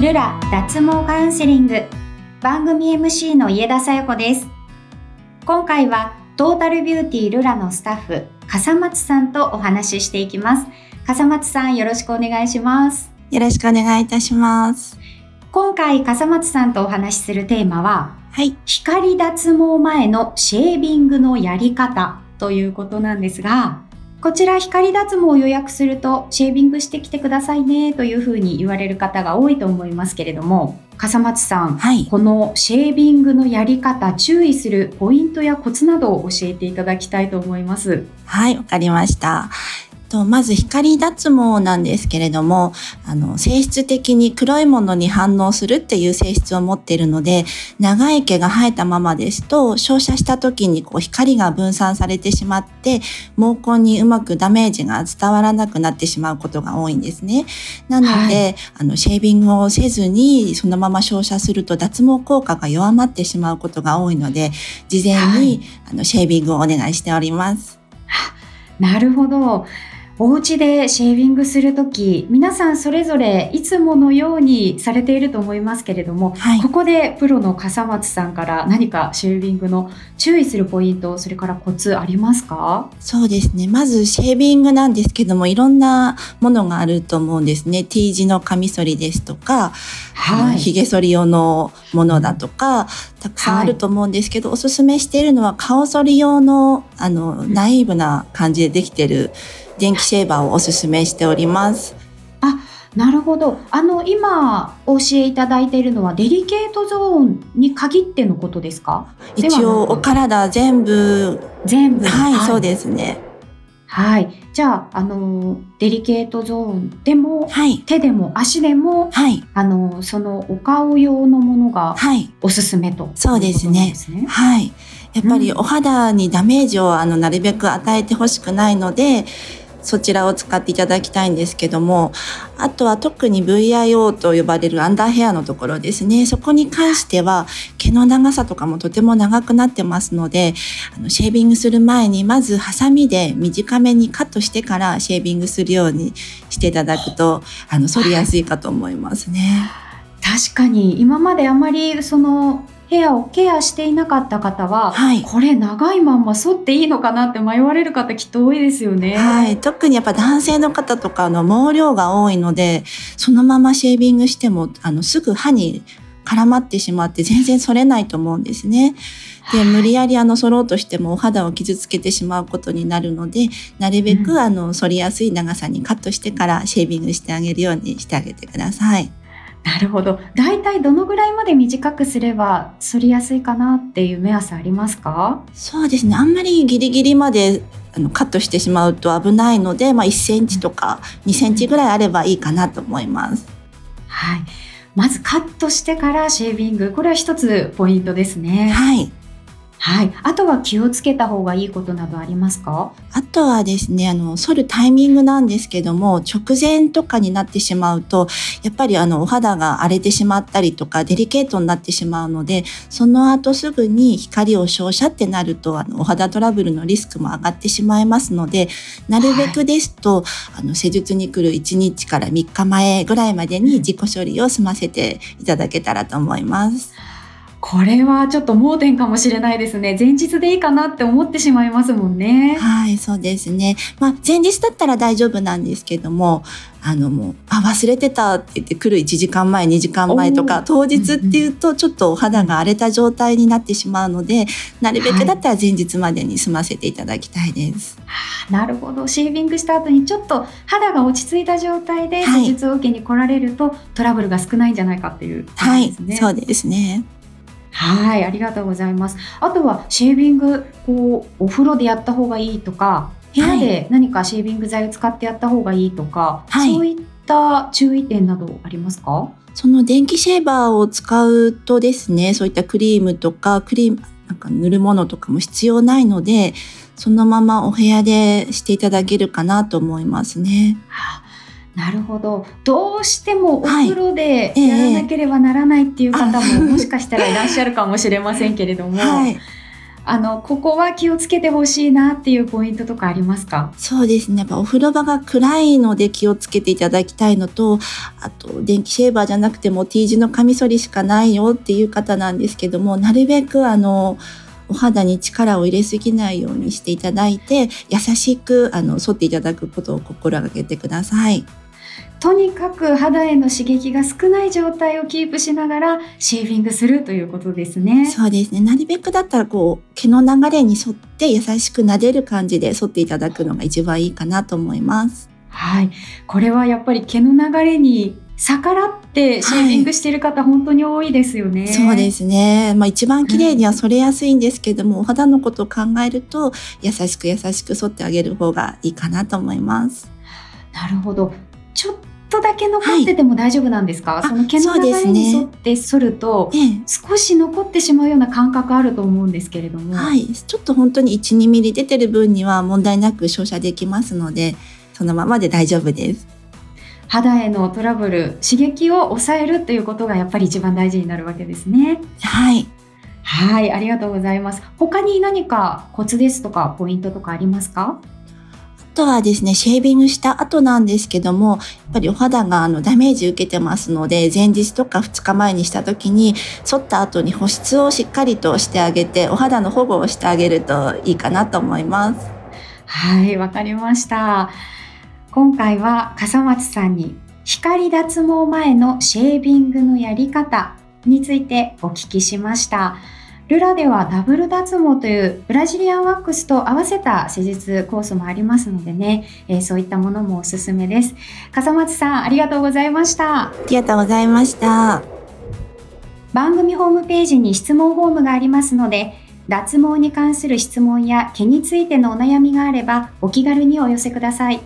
ルラ脱毛カウンセリング。番組 MC の家田さよ子です。今回はトータルビューティールラのスタッフ笠松さんとお話ししていきます。笠松さんよろしくお願いします。よろしくお願いいたします。今回笠松さんとお話しするテーマははい。光脱毛前のシェービングのやり方ということなんですがこちら光脱毛を予約するとシェービングしてきてくださいねというふうに言われる方が多いと思いますけれども笠松さん、はいこのシェービングのやり方注意するポイントやコツなどを教えていただきたいと思います。はいわかりましたとまず光脱毛なんですけれどもあの性質的に黒いものに反応するっていう性質を持っているので長い毛が生えたままですと照射した時にこう光が分散されてしまって毛根にうまくダメージが伝わらなくなってしまうことが多いんですね。なので、はいあのシェービングをせずにそのまま照射すると脱毛効果が弱まってしまうことが多いので事前に、はいあのシェービングをお願いしております。なるほど。お家でシェービングするとき、皆さんそれぞれいつものようにされていると思いますけれども、はいここでプロの笠松さんから何かシェービングの注意するポイント、それからコツありますか？そうですね。まずシェービングなんですけども、いろんなものがあると思うんですね。T 字のカミソリですとか、あの髭剃り用のものだとか、たくさんあると思うんですけど、おすすめしているのは顔剃り用の、あの、ナイーブな感じでできてる電気シェーバーをおすすめしております。なるほど。あの、今お教えいただいているのはデリケートゾーンに限ってのことですか？一応、お体全部、全部。はい、そうですね。はい。じゃあ、あの、デリケートゾーンでも、はい、手でも足でも、はい、あの、そのお顔用のものがはい。おすすめと。そうですねいうですね。はい。やっぱりうんお肌にダメージをあのなるべく与えてほしくないので、そちらを使っていただきたいんですけども、あとは特に VIO と呼ばれるアンダーヘアのところですね。そこに関しては毛の長さとかもとても長くなってますので、あのシェービングする前にまずハサミで短めにカットしてからシェービングするようにしていただくと、あの、反りやすいかと思いますね。確かに、今まであまりその、ヘアをケアしていなかった方は、はいこれ長いまんま剃っていいのかなって迷われる方きっと多いですよね。はい。特にやっぱ男性の方とかの毛量が多いので、そのままシェービングしても、あの、すぐ歯に絡まってしまって全然剃れないと思うんですね。で、無理やりあの、剃ろうとしてもお肌を傷つけてしまうことになるので、なるべうんくあの、剃りやすい長さにカットしてからシェービングしてあげるようにしてあげてください。なるほど。だいたいどのぐらいまで短くすれば剃りやすいかなっていう目安ありますか？そうですね。あんまりギリギリまであのカットしてしまうと危ないので、まあ1センチとか2センチぐらいあればいいかなと思います。はい。まずカットしてからシェービング。これは一つポイントですね。はい。はい。あとは気をつけた方がいいことなどありますか？あとはですね、あの、剃るタイミングなんですけども、直前とかになってしまうと、やっぱりあの、お肌が荒れてしまったりとか、デリケートになってしまうので、その後すぐに光を照射ってなると、あの、お肌トラブルのリスクも上がってしまいますので、なるべくですと、あの、施術に来る1日から3日前ぐらいまでに自己処理を済ませていただけたらと思います。これはちょっと盲点かもしれないですね。前日でいいかなって思ってしまいますもんね。はい、そうですね。まあ、前日だったら大丈夫なんですけども、あのもう、あ、忘れてたって言って来る1時間前、2時間前とか、当日っていうとちょっとお肌が荒れた状態になってしまうので、なるべくだったら前日までに済ませていただきたいです。なるほど。シェービングした後にちょっと肌が落ち着いた状態ではい施術を受けに来られると、トラブルが少ないんじゃないかっていうことはいそうですね。はい、ありがとうございます。あとはシェービング、こう、お風呂でやった方がいいとか、部屋で何かシェービング剤を使ってやった方がいいとか、はいそういった注意点などありますか？その電気シェーバーを使うとですね、そういったクリームとか、クリーム、なんか塗るものとかも必要ないので、そのままお部屋でしていただけるかなと思いますね。なるほど。どうしてもおはい風呂でええやらなければならないっていう方も、あもしかしたらいらっしゃるかもしれませんけれども、はい。あのここは気をつけてほしいなっていうポイントとかありますか？そうですね。やっぱお風呂場が暗いので気をつけていただきたいのと、あと電気シェーバーじゃなくても T 字のカミソリしかないよっていう方なんですけども、なるべくあの、お肌に力を入れすぎないようにしていただいて、優しくあの、沿っていただくことを心がけてください。とにかく肌への刺激が少ない状態をキープしながらシェービングするということですね。そうですね。なるべくだったらこう毛の流れに沿って優しく撫でる感じで沿っていただくのが一番いいかなと思います。はい。これはやっぱり毛の流れに逆らってシェービングしている方、本当に多いですよね。そうですね。まあ一番綺麗には剃れやすいんですけども、お肌のことを考えると優しく優しく剃ってあげる方がいいかなと思います。なるほど。ちょっとだけ残ってても大丈夫なんですか、はい。その毛の流れに沿って剃ると、ええ。少し残ってしまうような感覚あると思うんですけれども、はい。ちょっと本当に1、2ミリ出てる分には問題なく照射できますので、そのままで大丈夫です。肌へのトラブル刺激を抑えるということがやっぱり一番大事になるわけですね。はい。はいありがとうございます。他に何かコツですとかポイントとかありますか？あとはですね、シェービングした後なんですけども、やっぱりお肌があのダメージ受けてますので、前日とか2日前にした時に、剃った後に保湿をしっかりとしてあげて、お肌の保護をしてあげるといいかなと思います。はいわかりました今回は笠松さんに光脱毛前のシェービングのやり方についてお聞きしましたルラではダブル脱毛というブラジリアンワックスと合わせた施術コースもありますのでね、えーそういったものもおすすめです。笠松さんありがとうございました。ありがとうございました。番組ホームページに質問フォームがありますので脱毛に関する質問や毛についてのお悩みがあればお気軽にお寄せください